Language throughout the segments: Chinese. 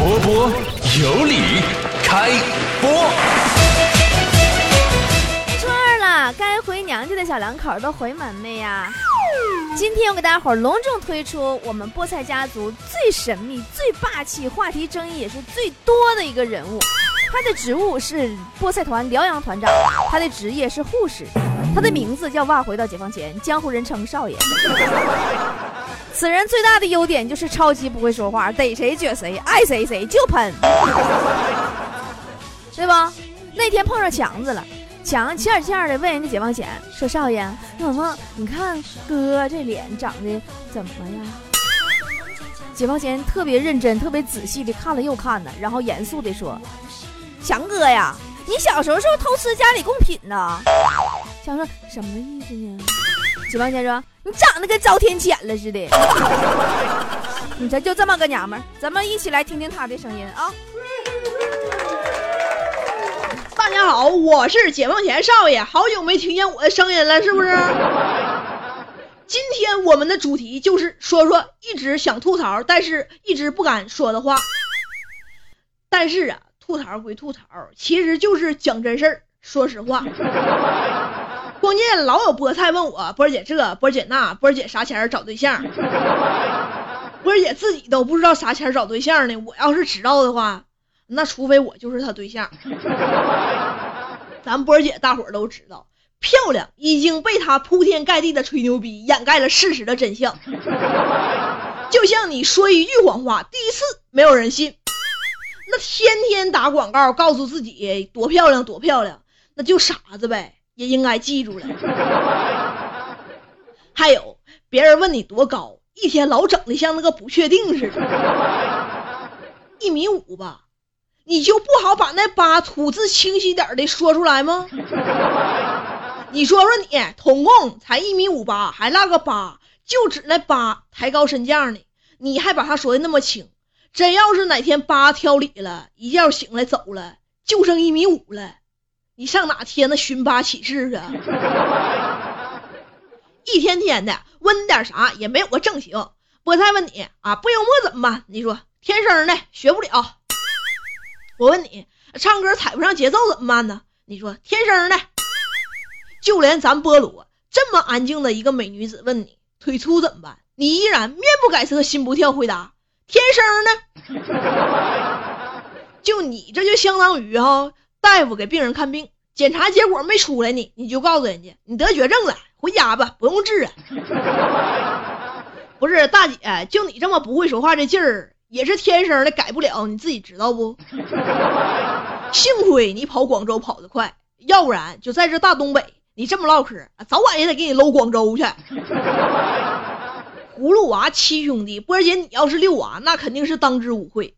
波波有理，开播。初二了，该回娘家的小两口都回门没呀？今天我给大家伙隆重推出我们菠菜家族最神秘、最霸气、话题争议也是最多的一个人物。他的职务是菠菜团辽阳团长，他的职业是护士，他的名字叫哇回到解放前，江湖人称少爷。此人最大的优点就是超级不会说话，逮谁撅谁，爱谁谁就喷，对吧？那天碰上强子了，强气儿气儿的问人家解放前说：“少爷，怎么你看哥这脸长得怎么样？”解放前特别认真、特别仔细的看了又看呢，然后严肃的说。强哥呀，你小时候是不是偷吃家里贡品呢？强说什么意思呢？解放前说你长得跟遭天谴了似的。你这就这么个娘们儿，咱们一起来听听她的声音啊！大家好，我是解放前少爷，好久没听见我的声音了，是不是？今天我们的主题就是说说一直想吐槽，但是一直不敢说的话。但是啊。吐槽归吐槽，其实就是讲真事儿。说实话，关键老有菠菜问我波儿姐这波儿姐那波儿姐啥钱找对象，波儿姐自己都不知道啥钱找对象呢。我要是知道的话，那除非我就是他对象。咱波儿姐大伙儿都知道，漂亮已经被他铺天盖地的吹牛逼掩盖了事实的真相。就像你说一句谎话，第一次没有人信。那天天打广告，告诉自己多漂亮多漂亮，那就傻子呗，也应该记住了。还有别人问你多高，一天老整的像那个不确定似的，一米五吧，你就不好把那八吐字清晰点的说出来吗？你说说你，统共才一米五八，还落个八，就指那八抬高身价呢，你还把他说的那么轻。真要是哪天八挑理了，一觉醒来走了，就剩一米五了，你上哪贴那寻八启事啊？一天天的问你点啥也没有个正形。菠菜问你啊，不幽默怎么办？你说天生的学不了。我问你唱歌踩不上节奏怎么办呢？你说天生的。就连咱菠萝这么安静的一个美女子问你腿粗怎么办？你依然面不改色心不跳回答。天生的，就你这就相当于哈，大夫给病人看病，检查结果没出来呢，你就告诉人家你得绝症了，回家吧，不用治了。不是大姐，就你这么不会说话这劲儿，也是天生的，改不了，你自己知道不？幸亏你跑广州跑得快，要不然就在这大东北，你这么唠嗑，早晚也得给你搂广州去。葫芦娃七兄弟，波姐，你要是六娃，那肯定是当之无愧。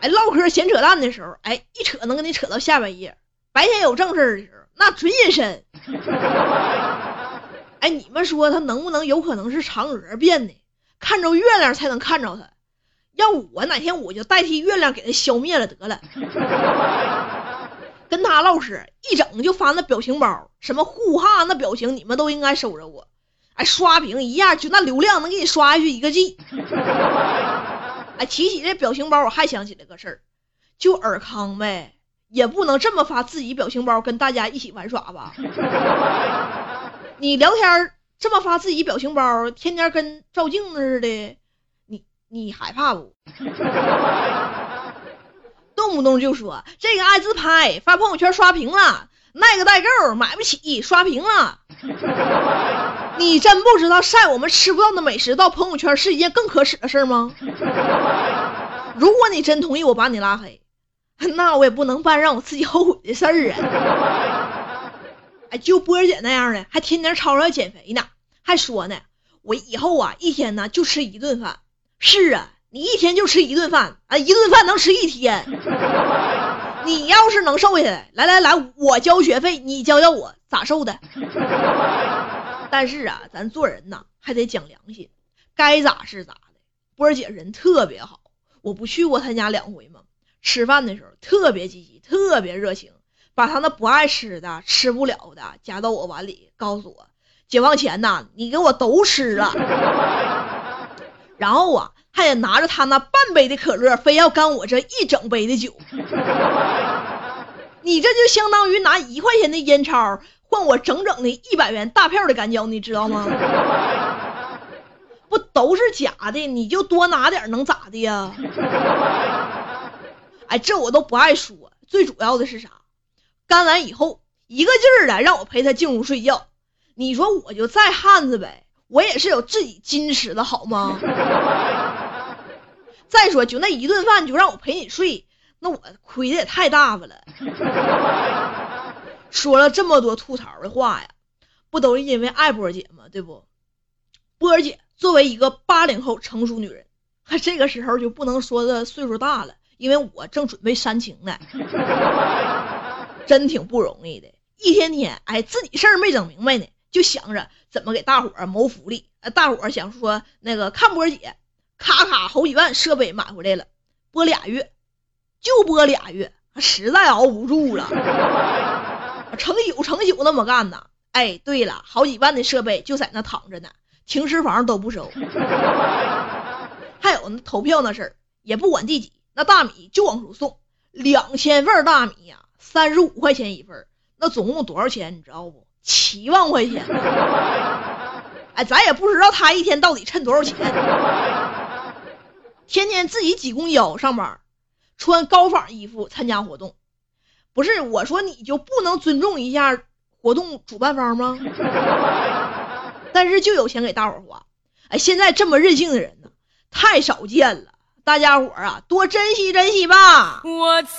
哎，唠嗑闲扯淡的时候，哎，一扯能跟你扯到下半夜。白天有正事儿的时候，那准隐身。哎，你们说他能不能有可能是嫦娥变的？看着月亮才能看着他。要我哪天我就代替月亮给他消灭了得了。跟他唠嗑，一整就发那表情包，什么呼哈那表情，你们都应该收着我。哎，刷屏一下就那流量能给你刷下去一个 G。哎，提起这表情包，我还想起来个事儿，就尔康呗，也不能这么发自己表情包跟大家一起玩耍吧？你聊天这么发自己表情包，天天跟照镜子似的，你你害怕不？动不动就说这个爱自拍，发朋友圈刷屏了，那个代购买不起，刷屏了。你真不知道晒我们吃不到的美食到朋友圈是一件更可耻的事吗？如果你真同意我把你拉黑，那我也不能办让我自己后悔的事儿啊！哎，就波儿姐那样的，还天天吵吵要减肥呢，还说呢，我以后啊一天呢就吃一顿饭。是啊，你一天就吃一顿饭啊，一顿饭能吃一天。你要是能瘦下来，来来来，我交学费，你教教我咋瘦的。但是啊，咱做人呐还得讲良心，该咋是咋的。波儿姐人特别好，我不去过他家两回吗？吃饭的时候特别积极，特别热情，把他那不爱吃的、吃不了的夹到我碗里，告诉我解放前呐，你给我都吃了。然后啊，还得拿着他那半杯的可乐，非要干我这一整杯的酒。你这就相当于拿一块钱的烟钞换我整整的一百元大票的干胶，你知道吗？不都是假的，你就多拿点能咋的呀？哎，这我都不爱说，最主要的是啥？干完以后一个劲儿的让我陪他进屋睡觉，你说我就再汉子呗，我也是有自己矜持的好吗？再说就那一顿饭就让我陪你睡，那我亏的也太大发了。说了这么多吐槽的话呀，不都是因为爱波姐吗？对不？波儿姐作为一个八零后成熟女人，这个时候就不能说的岁数大了，因为我正准备煽情呢。真挺不容易的，一天天哎，自己事儿没整明白呢，就想着怎么给大伙儿谋福利。大伙儿想说那个看波儿姐，咔咔好几万设备买回来了，播俩月，就播俩月，实在熬不住了，成宿成宿那么干呢。哎，对了，好几万的设备就在那躺着呢，停尸房都不收。还有那投票那事儿，也不管第几，那大米就往出送，两千份大米呀。三十五块钱一份那总共多少钱？你知道不？七万块钱。哎，咱也不知道他一天到底趁多少钱。天天自己挤公交上班，穿高仿衣服参加活动。不是我说，你就不能尊重一下活动主办方吗？但是就有钱给大伙花。哎，现在这么任性的人呢，太少见了。大家伙啊，多珍惜珍惜吧。我醉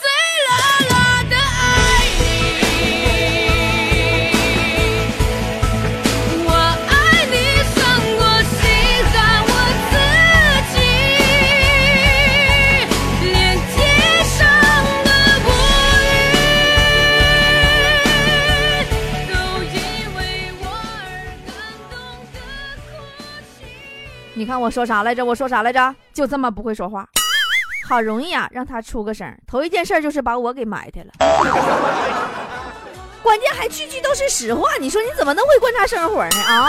了你看我说啥来着？我说啥来着？就这么不会说话，好容易啊，让他出个声。头一件事就是把我给埋汰了，关键还句句都是实话。你说你怎么能会观察生活呢？啊，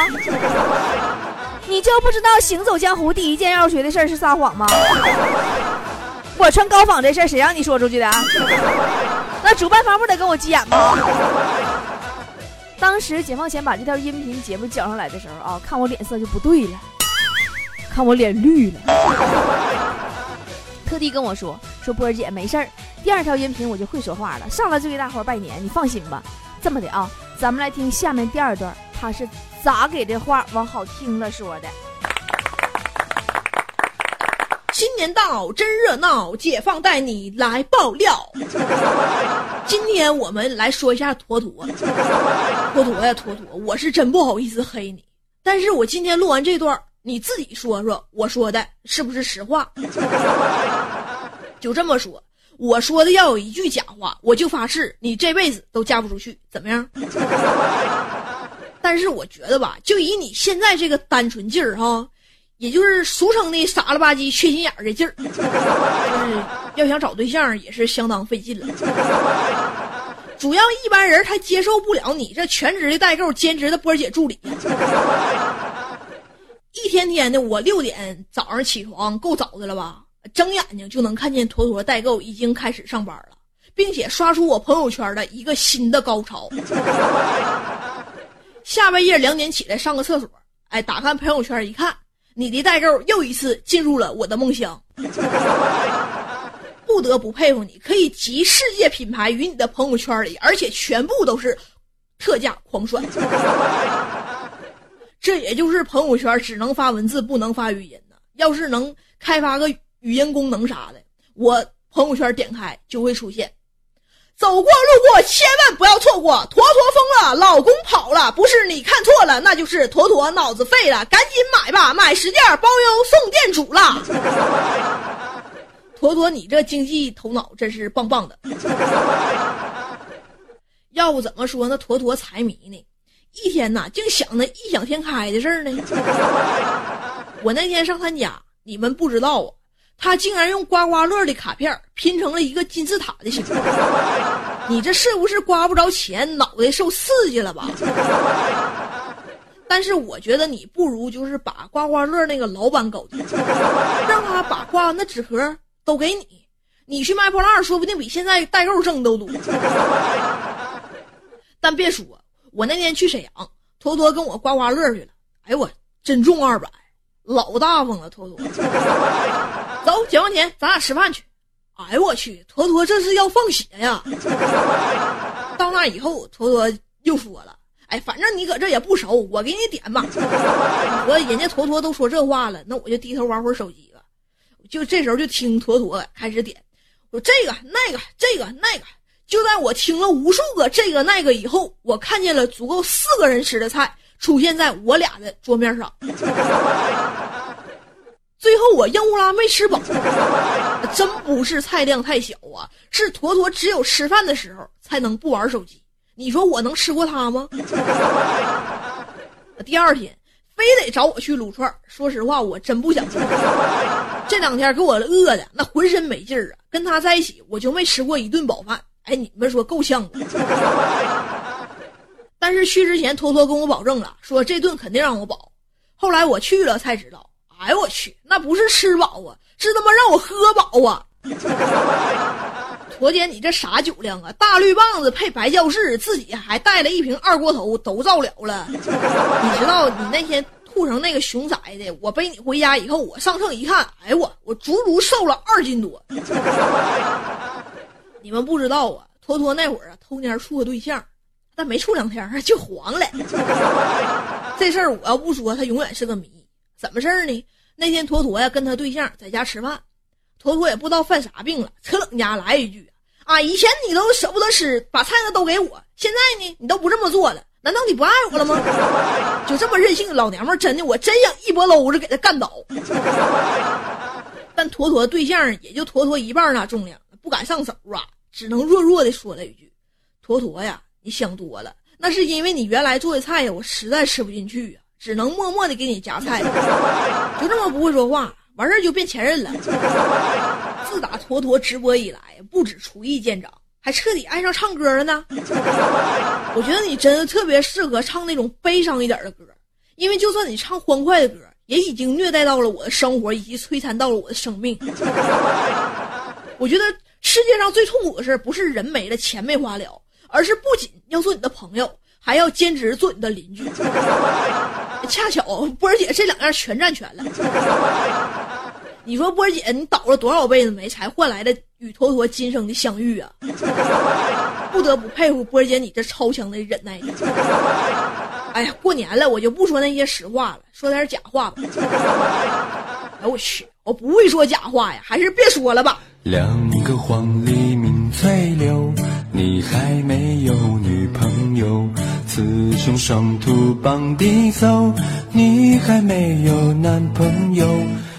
你就不知道行走江湖第一件要学的事是撒谎吗？我穿高仿这事谁让你说出去的？那主办方不得跟我急眼吗？当时解放前把这条音频节目交上来的时候啊，看我脸色就不对了。看我脸绿了，特地跟我说说波儿姐没事儿，第二条音频我就会说话了，上来就给大伙儿拜年，你放心吧。这么的啊，咱们来听下面第二段，他是咋给这话往好听了说的。新年到，真热闹，解放带你来爆料。今天我们来说一下坨坨，坨坨呀坨坨，我是真不好意思黑你，但是我今天录完这段。你自己说说，我说的是不是实话？就这么说，我说的要有一句假话，我就发誓你这辈子都嫁不出去，怎么样？但是我觉得吧，就以你现在这个单纯劲儿哈，也就是俗称的傻了吧唧、缺心眼儿的劲儿，要想找对象也是相当费劲了。主要一般人他接受不了你这全职的代购、兼职的波姐助理。一天天的，我六点早上起床够早的了吧？睁眼睛就能看见坨坨代购已经开始上班了，并且刷出我朋友圈的一个新的高潮。下半夜两点起来上个厕所，哎，打开朋友圈一看，你的代购又一次进入了我的梦乡。不得不佩服你，可以集世界品牌于你的朋友圈里，而且全部都是特价狂甩。这也就是朋友圈只能发文字不能发语音呢。要是能开发个语音功能啥的，我朋友圈点开就会出现。走过路过千万不要错过，坨坨疯了，老公跑了，不是你看错了，那就是坨坨脑子废了，赶紧买吧，买十件包邮送店主了。坨坨，你这经济头脑真是棒棒的。要不怎么说那坨坨财迷呢？一天呐，净想那异想天开的事儿呢。我那天上他家，你们不知道啊，他竟然用刮刮乐的卡片拼成了一个金字塔的形状。你这是不是刮不着钱，脑袋受刺激了吧？但是我觉得你不如就是把刮刮乐那个老板搞定，让他把刮那纸盒都给你，你去卖破烂，说不定比现在代购挣都多。但别说，我那天去沈阳，坨坨跟我刮刮乐去了，哎我真中二百，老大方了，坨坨。走，解放前，咱俩吃饭去。哎呦我去，坨坨这是要放血呀！到那以后，坨坨又说了：“哎，反正你搁这也不熟，我给你点吧。”我人家坨坨都说这话了，那我就低头玩会儿手机吧。就这时候就听坨坨开始点，我这个那个这个那个。就在我听了无数个这个那个以后，我看见了足够四个人吃的菜出现在我俩的桌面上。最后我硬呼啦没吃饱，真不是菜量太小啊，是坨坨只有吃饭的时候才能不玩手机。你说我能吃过他吗？第二天非得找我去撸串，说实话我真不想去。这两天给我饿的那浑身没劲儿啊，跟他在一起我就没吃过一顿饱饭。哎，你们说够呛？但是去之前坨坨跟我保证了，说这顿肯定让我饱。后来我去了才知道。哎呦我去，那不是吃饱啊，是他妈让我喝饱啊！驼姐，你这啥酒量啊？大绿棒子配白教室，自己还带了一瓶二锅头，都造了了。你知道你那天吐成那个熊崽的，我背你回家以后，我上秤一看，哎我我足足瘦了二斤多。你们不知道啊，坨坨那会儿啊，偷年处个对象，但没处两天 就黄了。这事儿我要不说，他永远是个谜。怎么事儿呢？那天坨坨呀跟他对象在家吃饭，坨坨也不知道犯啥病了，扯冷家来一句：“啊，以前你都舍不得吃，把菜呢都给我，现在呢你都不这么做了，难道你不爱我了吗？” 就这么任性老娘们，真的我真想一波搂着给他干倒。但坨坨对象也就坨坨一半那重量，不敢上手啊，只能弱弱的说了一句：“坨坨呀，你想多了，那是因为你原来做的菜呀，我实在吃不进去呀。”只能默默的给你夹菜，就这么不会说话，完事儿就变前任了。自打坨坨直播以来，不止厨艺见长，还彻底爱上唱歌了呢。我觉得你真的特别适合唱那种悲伤一点的歌，因为就算你唱欢快的歌，也已经虐待到了我的生活，以及摧残到了我的生命。我觉得世界上最痛苦的事，不是人没了，钱没花了，而是不仅要做你的朋友。还要兼职做你的邻居，恰巧波儿姐这两样全占全了。你说波儿姐，你倒了多少辈子霉，才换来的与坨坨今生的相遇啊？不得不佩服波儿姐你这超强的忍耐力。哎呀，过年了，我就不说那些实话了，说点假话吧。哎我去，我不会说假话呀，还是别说了吧。两个黄鹂鸣翠柳，你还没有女朋友。雌雄双兔傍地走，你还没有男朋友。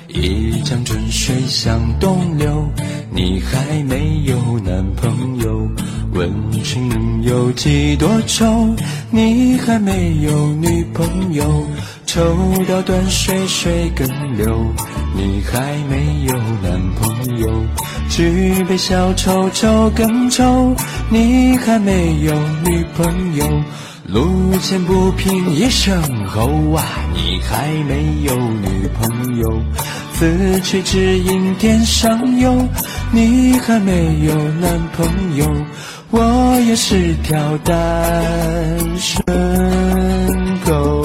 一江春水向东流，你还没有男朋友。问君能有几多愁，你还没有女朋友。抽刀断水水更流，你还没有男朋友。举杯消愁愁更愁，你还没有女朋友。路见不平一声吼啊，你还没有女朋友；此去只应天上有，你还没有男朋友。我也是条单身狗。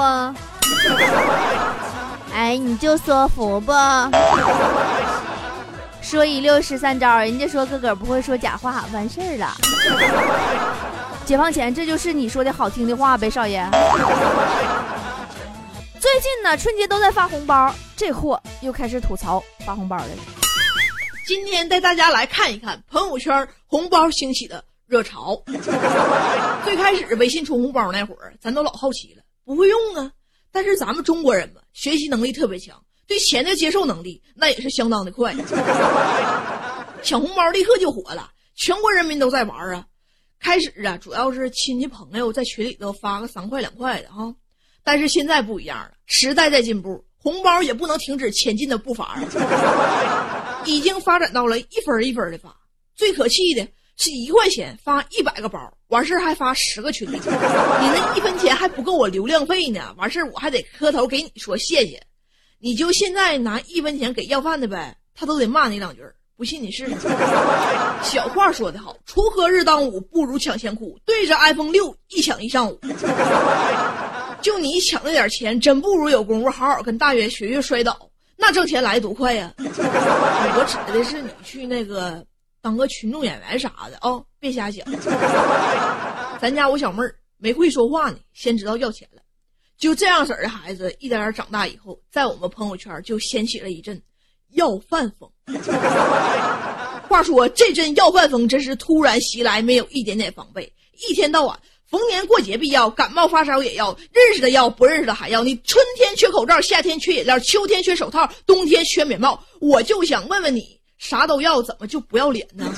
不？哎，你就说服不？说一溜十三招，人家说哥哥不会说假话，完事儿了。解放前，这就是你说的好听的话呗，少爷。最近呢，春节都在发红包，这货又开始吐槽发红包了。今天带大家来看一看朋友圈红包兴起的热潮。最开始微信充红包那会儿，咱都老好奇了，不会用啊。但是咱们中国人嘛，学习能力特别强。对钱的接受能力那也是相当的快，抢红包立刻就火了，全国人民都在玩啊。开始啊，主要是亲戚朋友在群里头发个三块两块的哈，但是现在不一样了，时代在进步，红包也不能停止前进的步伐，已经发展到了一分一分的发。最可气的是一块钱发一百个包，完事儿还发十个群。你那一分钱还不够我流量费呢，完事儿我还得磕头给你说谢谢。你就现在拿一分钱给要饭的呗，他都得骂你两句。不信你试试。小话说得好，锄禾日当午，不如抢钱苦。对着 iPhone 六一抢一上午。就你抢那点钱，真不如有功夫好好跟大爷学学摔倒，那挣钱来多快呀！我指的是你去那个当个群众演员啥的啊、别瞎想。咱家我小妹儿没会说话呢，先知道要钱了。就这样式儿的孩子，一点点长大以后，在我们朋友圈就掀起了一阵要饭风。话说这阵要饭风真是突然袭来，没有一点点防备，一天到晚逢年过节必要，感冒发烧也要，认识的要，不认识的还要。你春天缺口罩，夏天缺饮料，秋天缺手套，冬天缺棉帽。我就想问问你，啥都要，怎么就不要脸呢？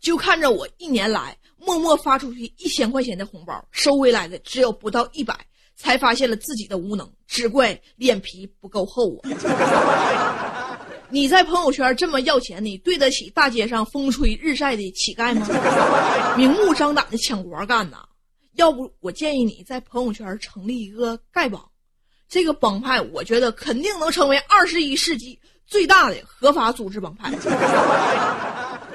就看着我一年来默默发出去一千块钱的红包，收回来的只有不到一百，才发现了自己的无能，只怪脸皮不够厚啊！你在朋友圈这么要钱，你对得起大街上风吹日晒的乞丐吗？明目张胆的抢活干呐！要不我建议你在朋友圈成立一个丐帮，这个帮派我觉得肯定能成为二十一世纪最大的合法组织帮派。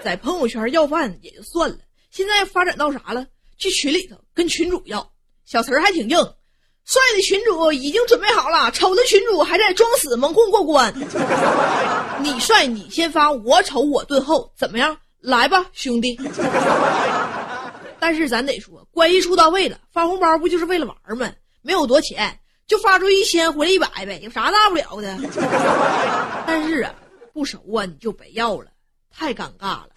在朋友圈要饭也就算了，现在发展到啥了？去群里头跟群主要，小词儿还挺硬。帅的群主已经准备好了，丑的群主还在装死蒙混过关。你帅你先发，我丑我顿后，怎么样？来吧，兄弟。但是咱得说，关系处到位了，发红包不就是为了玩吗？没有多钱，就发出一千回来一百呗，有啥大不了的？但是啊，不熟啊，你就别要了，太尴尬了。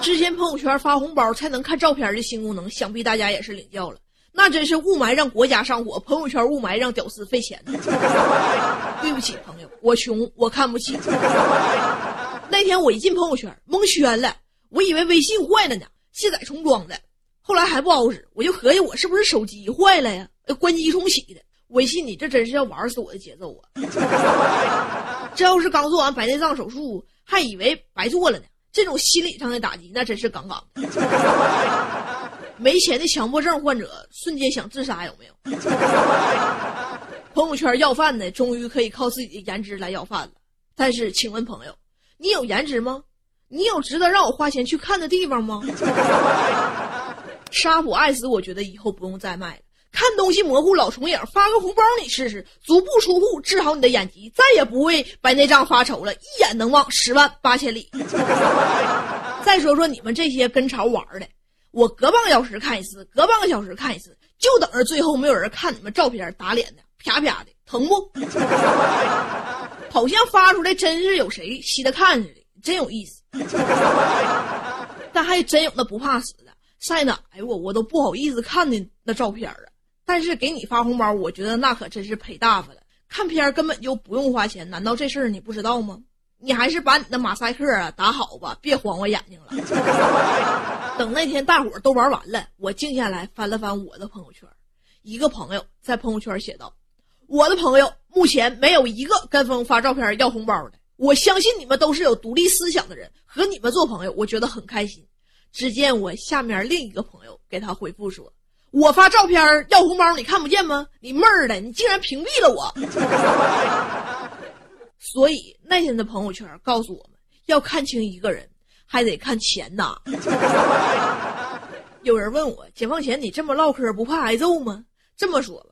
之前朋友圈发红包才能看照片的新功能，想必大家也是领教了。那真是雾霾让国家上火，朋友圈雾霾让屌丝费钱。对不起，朋友，我穷，我看不起。那天我一进朋友圈，蒙圈了，我以为微信坏了呢，卸载重装的，后来还不好使，我就合计我是不是手机坏了呀？关机重启的。微信你这真是要玩死我的节奏啊！这要是刚做完白内障手术，还以为白做了呢。这种心理上的打击，那真是杠杠的。没钱的强迫症患者瞬间想自杀，有没有？朋友圈要饭的终于可以靠自己的颜值来要饭了。但是，请问朋友，你有颜值吗？你有值得让我花钱去看的地方吗？沙普爱斯，我觉得以后不用再卖了。看东西模糊、老重影，发个红包你试试，足不出户治好你的眼疾，再也不为白内障发愁了，一眼能望十万八千里。再说说你们这些跟潮玩的。我隔半个小时看一次，隔半个小时看一次，就等着最后没有人看你们照片打脸的，啪啪的，疼不？好像发出来真是有谁稀得看似的，真有意思。但还真有那不怕死的，晒哪哎呦我我都不好意思看的那照片啊。但是给你发红包，我觉得那可真是赔大发了。看片根本就不用花钱，难道这事儿你不知道吗？你还是把你的马赛克啊打好吧，别晃我眼睛了。等那天大伙儿都玩完了，我静下来翻了翻我的朋友圈，一个朋友在朋友圈写道：“我的朋友目前没有一个跟风发照片要红包的。我相信你们都是有独立思想的人，和你们做朋友，我觉得很开心。”只见我下面另一个朋友给他回复说：“我发照片要红包，你看不见吗？你妹儿的，你竟然屏蔽了我！” 所以那天的朋友圈告诉我们要看清一个人。还得看钱呐。有人问我，解放前你这么唠嗑不怕挨揍吗？这么说吧，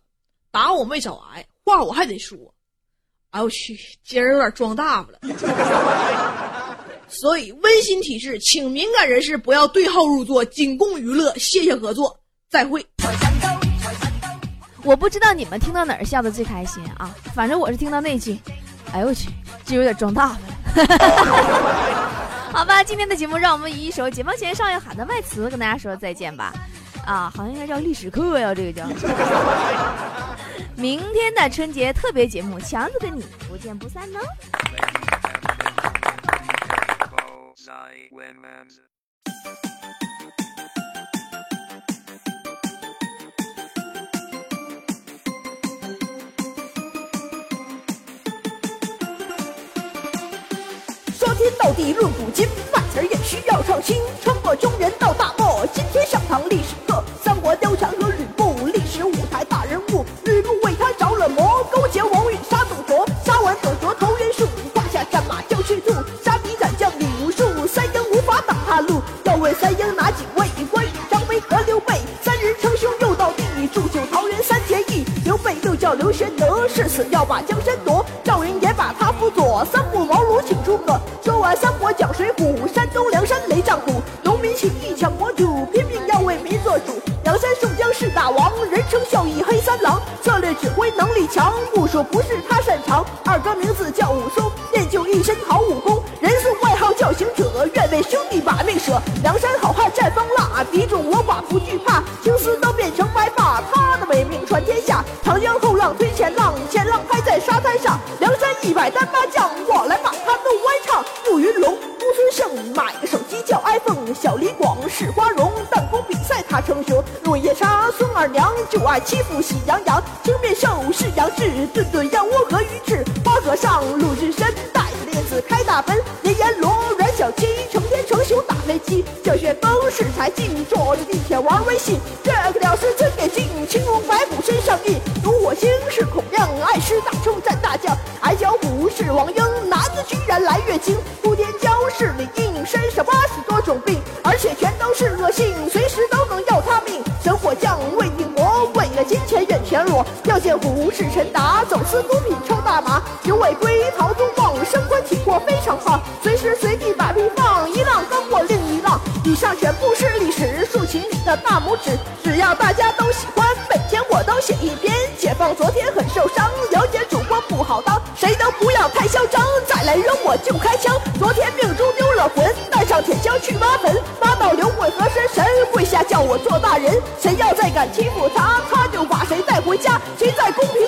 打我没少挨，话我还得说。哎我去，今儿有点装大发了。所以温馨提示，请敏感人士不要对号入座，仅供娱乐，谢谢合作，再会。我不知道你们听到哪儿笑的最开心啊，反正我是听到那句，哎呦我去，这有点装大发了。好吧，今天的节目让我们以一首解放前少爷喊的《外词》跟大家说再见吧。啊，好像应该叫历史课呀，这个叫。明天的春节特别节目，强子跟你不见不散呢。天到地论古今，万词儿也需要创新。穿过中原到大漠，今天上堂历史课。三国貂蝉长江后浪推前浪，前浪拍在沙滩上，梁山一百单八将，我来把他弄歪唱。慕云龙、公孙胜买个手机叫 iPhone，小李广是花荣，弹弓比赛他称雄。落叶沙孙二娘就爱欺负喜羊羊，青面兽是杨志，顿顿燕窝和鱼翅。花和尚陆日深带着链子开大奔，炎阎罗阮小七成天成宿打飞机。小旋风是财进，坐着地铁玩微信，火星是孔亮，爱吃大葱蘸大酱。矮脚虎是王英，男子居然来月经。铺天骄是李应，身上八十多种病，而且全都是恶性，随时都能要他命。神火将魏定国，为了金钱愿全裸。吊剑虎是陈达，走私毒品抽大麻。九尾龟陶宗旺，身官体魄非常胖，随时随地把屁放，一浪翻过另一浪。以上全部是历史，竖起你的大拇指，只要大家都，昨天很受伤，了解主播不好当，谁都不要太嚣张，再来扔我就开枪。昨天命中丢了魂，带上铁锹去挖坟，挖到刘鬼和神神，跪下叫我做大人。谁要再敢欺负他，他就把谁带回家。谁在公屏